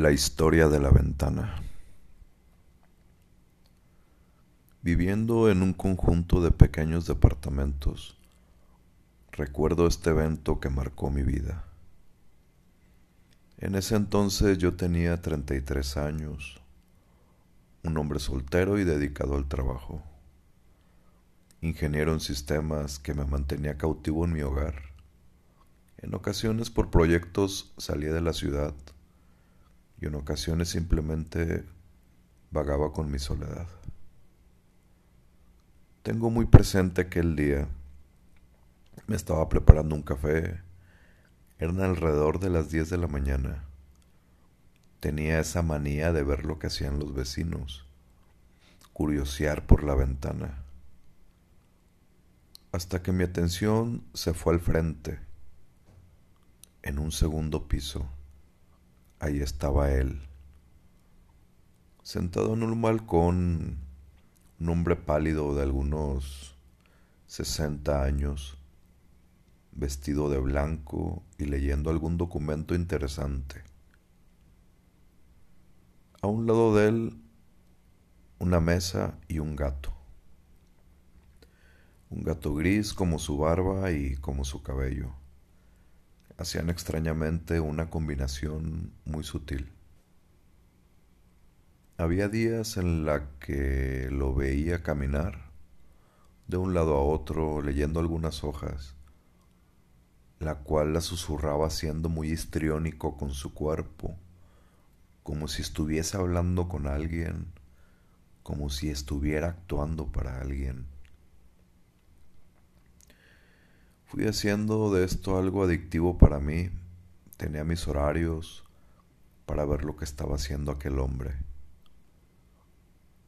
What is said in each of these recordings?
La historia de la ventana. Viviendo en un conjunto de pequeños departamentos, recuerdo este evento que marcó mi vida. En ese entonces yo tenía 33 años, un hombre soltero y dedicado al trabajo, ingeniero en sistemas que me mantenía cautivo en mi hogar. En ocasiones por proyectos salía de la ciudad y en ocasiones simplemente vagaba con mi soledad. Tengo muy presente aquel día. Me estaba preparando un café. Eran alrededor de las 10 de la mañana. Tenía esa manía de ver lo que hacían los vecinos, curiosear por la ventana. Hasta que mi atención se fue al frente, en un segundo piso ahí estaba él, sentado en un balcón, un hombre pálido de algunos sesenta años, vestido de blanco y leyendo algún documento interesante. A un lado de él, una mesa y un gato. Un gato gris como su barba y como su cabello hacían extrañamente una combinación muy sutil. Había días en la que lo veía caminar de un lado a otro leyendo algunas hojas, la cual la susurraba siendo muy histriónico con su cuerpo, como si estuviese hablando con alguien, como si estuviera actuando para alguien. Fui haciendo de esto algo adictivo para mí. Tenía mis horarios para ver lo que estaba haciendo aquel hombre.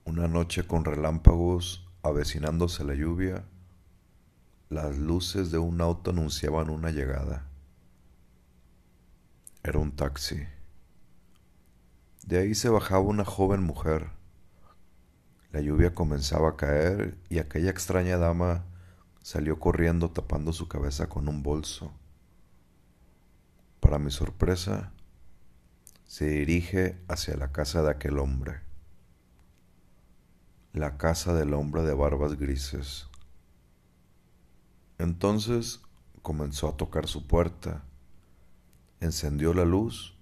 Una noche con relámpagos, avecinándose la lluvia, las luces de un auto anunciaban una llegada. Era un taxi. De ahí se bajaba una joven mujer. La lluvia comenzaba a caer y aquella extraña dama Salió corriendo tapando su cabeza con un bolso. Para mi sorpresa, se dirige hacia la casa de aquel hombre. La casa del hombre de barbas grises. Entonces comenzó a tocar su puerta, encendió la luz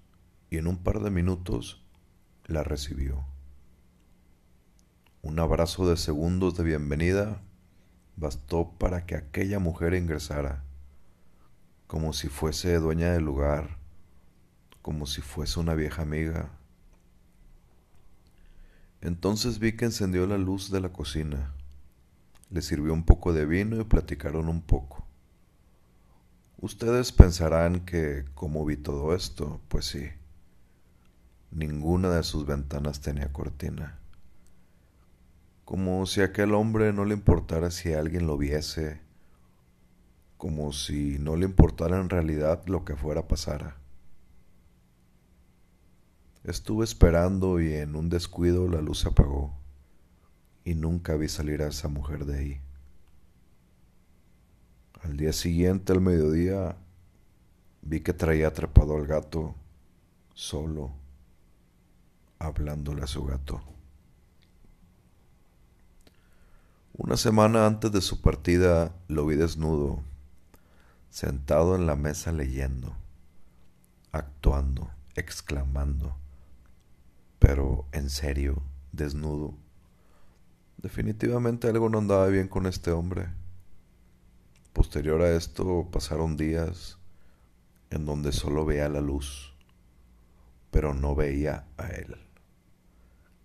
y en un par de minutos la recibió. Un abrazo de segundos de bienvenida bastó para que aquella mujer ingresara, como si fuese dueña del lugar, como si fuese una vieja amiga. Entonces vi que encendió la luz de la cocina, le sirvió un poco de vino y platicaron un poco. Ustedes pensarán que, como vi todo esto, pues sí, ninguna de sus ventanas tenía cortina como si a aquel hombre no le importara si alguien lo viese, como si no le importara en realidad lo que fuera pasara. Estuve esperando y en un descuido la luz se apagó y nunca vi salir a esa mujer de ahí. Al día siguiente, al mediodía, vi que traía atrapado al gato, solo, hablándole a su gato. Una semana antes de su partida lo vi desnudo, sentado en la mesa leyendo, actuando, exclamando, pero en serio, desnudo. Definitivamente algo no andaba bien con este hombre. Posterior a esto pasaron días en donde solo veía la luz, pero no veía a él,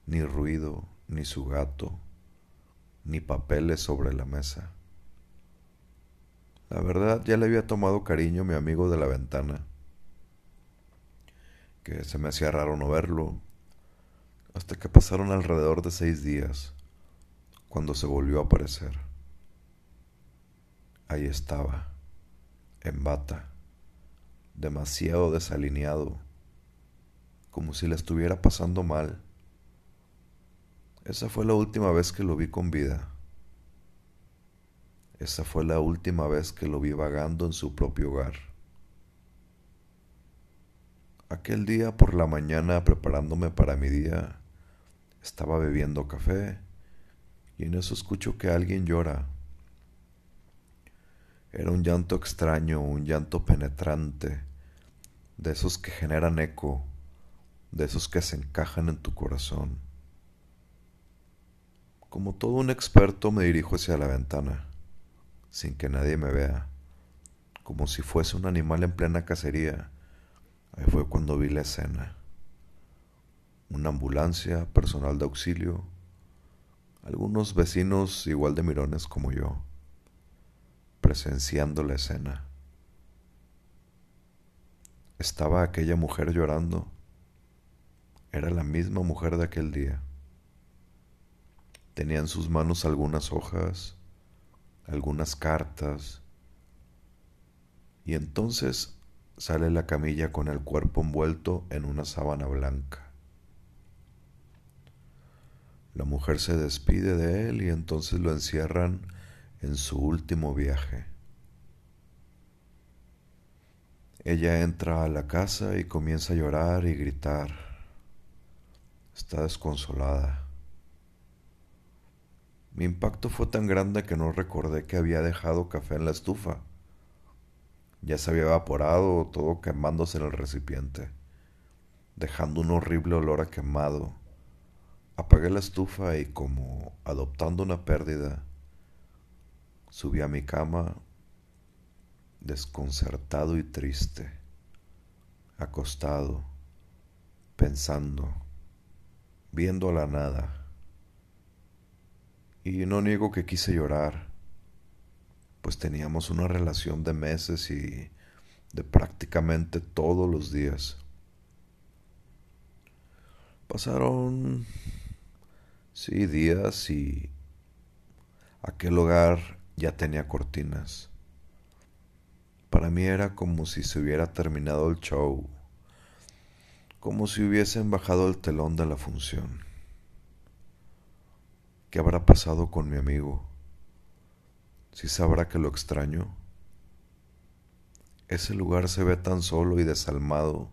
ni ruido, ni su gato, ni papeles sobre la mesa. La verdad ya le había tomado cariño mi amigo de la ventana, que se me hacía raro no verlo, hasta que pasaron alrededor de seis días, cuando se volvió a aparecer. Ahí estaba, en bata, demasiado desalineado, como si le estuviera pasando mal esa fue la última vez que lo vi con vida. Esa fue la última vez que lo vi vagando en su propio hogar. Aquel día por la mañana preparándome para mi día, estaba bebiendo café y en eso escucho que alguien llora. Era un llanto extraño, un llanto penetrante, de esos que generan eco, de esos que se encajan en tu corazón. Como todo un experto me dirijo hacia la ventana, sin que nadie me vea, como si fuese un animal en plena cacería. Ahí fue cuando vi la escena. Una ambulancia, personal de auxilio, algunos vecinos igual de mirones como yo presenciando la escena. Estaba aquella mujer llorando. Era la misma mujer de aquel día. Tenía en sus manos algunas hojas, algunas cartas, y entonces sale la camilla con el cuerpo envuelto en una sábana blanca. La mujer se despide de él y entonces lo encierran en su último viaje. Ella entra a la casa y comienza a llorar y gritar. Está desconsolada. Mi impacto fue tan grande que no recordé que había dejado café en la estufa. Ya se había evaporado todo quemándose en el recipiente, dejando un horrible olor a quemado. Apagué la estufa y como adoptando una pérdida, Subí a mi cama desconcertado y triste, acostado, pensando, viendo la nada. Y no niego que quise llorar, pues teníamos una relación de meses y de prácticamente todos los días. Pasaron, sí, días y aquel hogar ya tenía cortinas. Para mí era como si se hubiera terminado el show, como si hubiesen bajado el telón de la función. ¿Qué habrá pasado con mi amigo? ¿Si sabrá que lo extraño? Ese lugar se ve tan solo y desalmado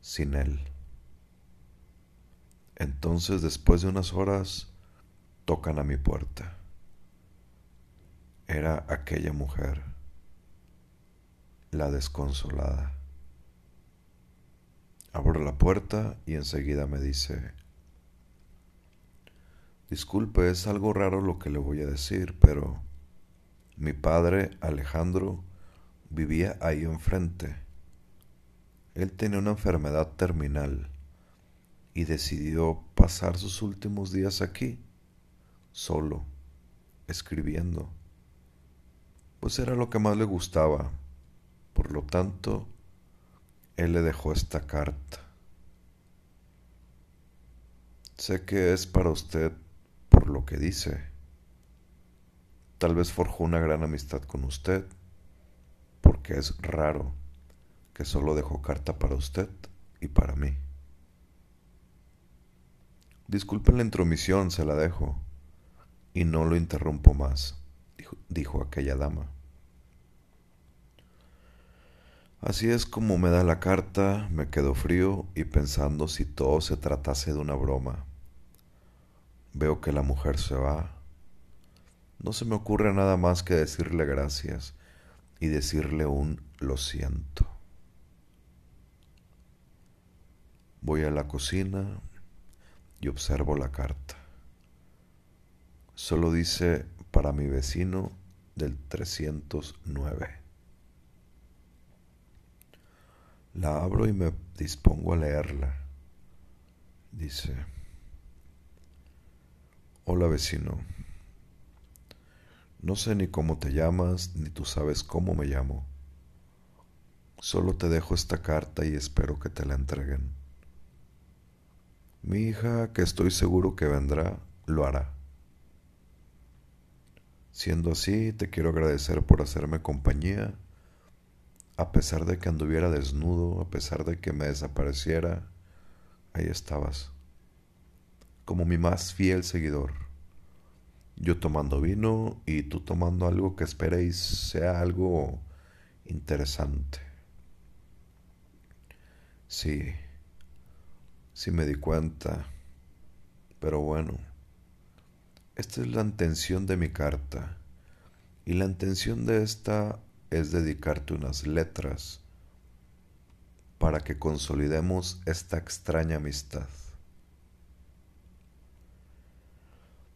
sin él. Entonces, después de unas horas, tocan a mi puerta era aquella mujer, la desconsolada. Abro la puerta y enseguida me dice, disculpe, es algo raro lo que le voy a decir, pero mi padre, Alejandro, vivía ahí enfrente. Él tenía una enfermedad terminal y decidió pasar sus últimos días aquí, solo, escribiendo pues era lo que más le gustaba. Por lo tanto, él le dejó esta carta. Sé que es para usted por lo que dice. Tal vez forjó una gran amistad con usted, porque es raro que solo dejó carta para usted y para mí. Disculpen la intromisión, se la dejo, y no lo interrumpo más, dijo, dijo aquella dama. Así es como me da la carta, me quedo frío y pensando si todo se tratase de una broma. Veo que la mujer se va. No se me ocurre nada más que decirle gracias y decirle un lo siento. Voy a la cocina y observo la carta. Solo dice para mi vecino del 309. La abro y me dispongo a leerla. Dice, Hola vecino, no sé ni cómo te llamas, ni tú sabes cómo me llamo. Solo te dejo esta carta y espero que te la entreguen. Mi hija, que estoy seguro que vendrá, lo hará. Siendo así, te quiero agradecer por hacerme compañía a pesar de que anduviera desnudo, a pesar de que me desapareciera, ahí estabas, como mi más fiel seguidor. Yo tomando vino y tú tomando algo que esperéis sea algo interesante. Sí, sí me di cuenta, pero bueno, esta es la intención de mi carta y la intención de esta es dedicarte unas letras para que consolidemos esta extraña amistad.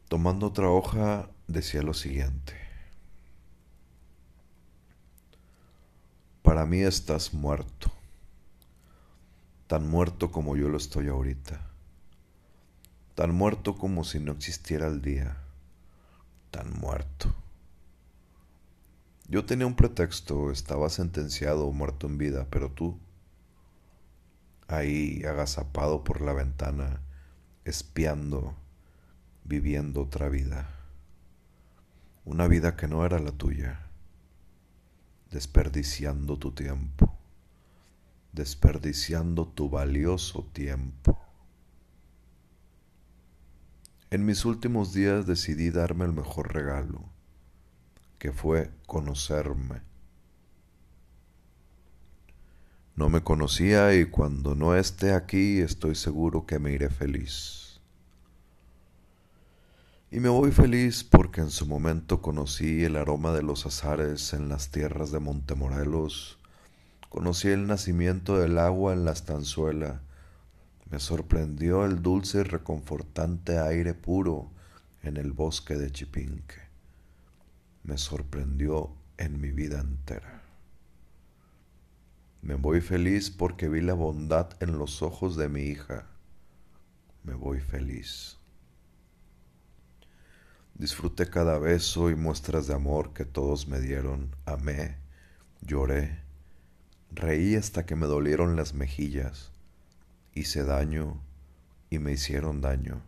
Tomando otra hoja, decía lo siguiente. Para mí estás muerto, tan muerto como yo lo estoy ahorita, tan muerto como si no existiera el día, tan muerto. Yo tenía un pretexto, estaba sentenciado o muerto en vida, pero tú, ahí agazapado por la ventana, espiando, viviendo otra vida, una vida que no era la tuya, desperdiciando tu tiempo, desperdiciando tu valioso tiempo. En mis últimos días decidí darme el mejor regalo, que fue conocerme. No me conocía y cuando no esté aquí estoy seguro que me iré feliz. Y me voy feliz porque en su momento conocí el aroma de los azares en las tierras de Montemorelos, conocí el nacimiento del agua en la estanzuela, me sorprendió el dulce y reconfortante aire puro en el bosque de Chipinque, me sorprendió en mi vida entera. Me voy feliz porque vi la bondad en los ojos de mi hija. Me voy feliz. Disfruté cada beso y muestras de amor que todos me dieron. Amé, lloré, reí hasta que me dolieron las mejillas. Hice daño y me hicieron daño.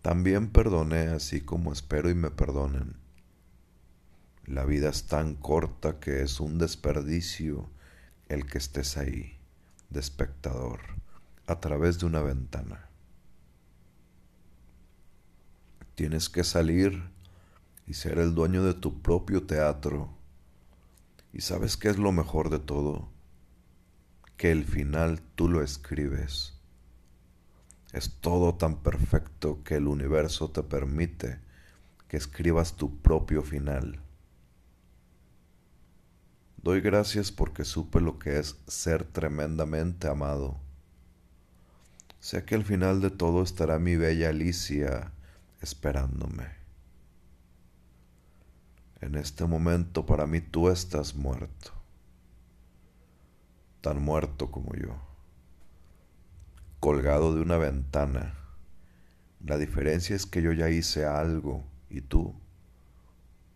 También perdoné así como espero y me perdonen. La vida es tan corta que es un desperdicio el que estés ahí, de espectador, a través de una ventana. Tienes que salir y ser el dueño de tu propio teatro. ¿Y sabes qué es lo mejor de todo? Que el final tú lo escribes. Es todo tan perfecto que el universo te permite que escribas tu propio final. Doy gracias porque supe lo que es ser tremendamente amado. Sé que al final de todo estará mi bella Alicia esperándome. En este momento para mí tú estás muerto, tan muerto como yo, colgado de una ventana. La diferencia es que yo ya hice algo y tú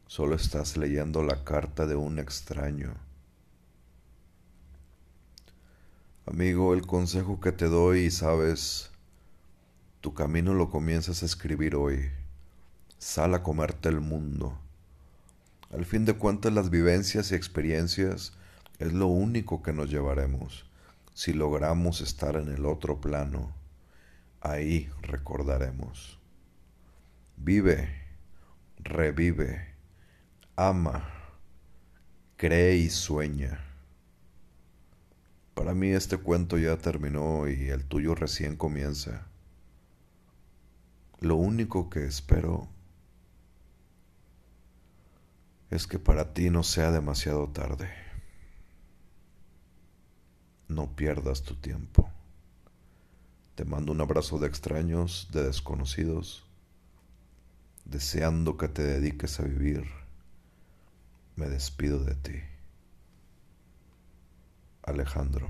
solo estás leyendo la carta de un extraño. Amigo, el consejo que te doy, sabes, tu camino lo comienzas a escribir hoy. Sal a comerte el mundo. Al fin de cuentas las vivencias y experiencias es lo único que nos llevaremos. Si logramos estar en el otro plano, ahí recordaremos. Vive, revive, ama, cree y sueña. Para mí este cuento ya terminó y el tuyo recién comienza. Lo único que espero es que para ti no sea demasiado tarde. No pierdas tu tiempo. Te mando un abrazo de extraños, de desconocidos, deseando que te dediques a vivir. Me despido de ti. Alejandro.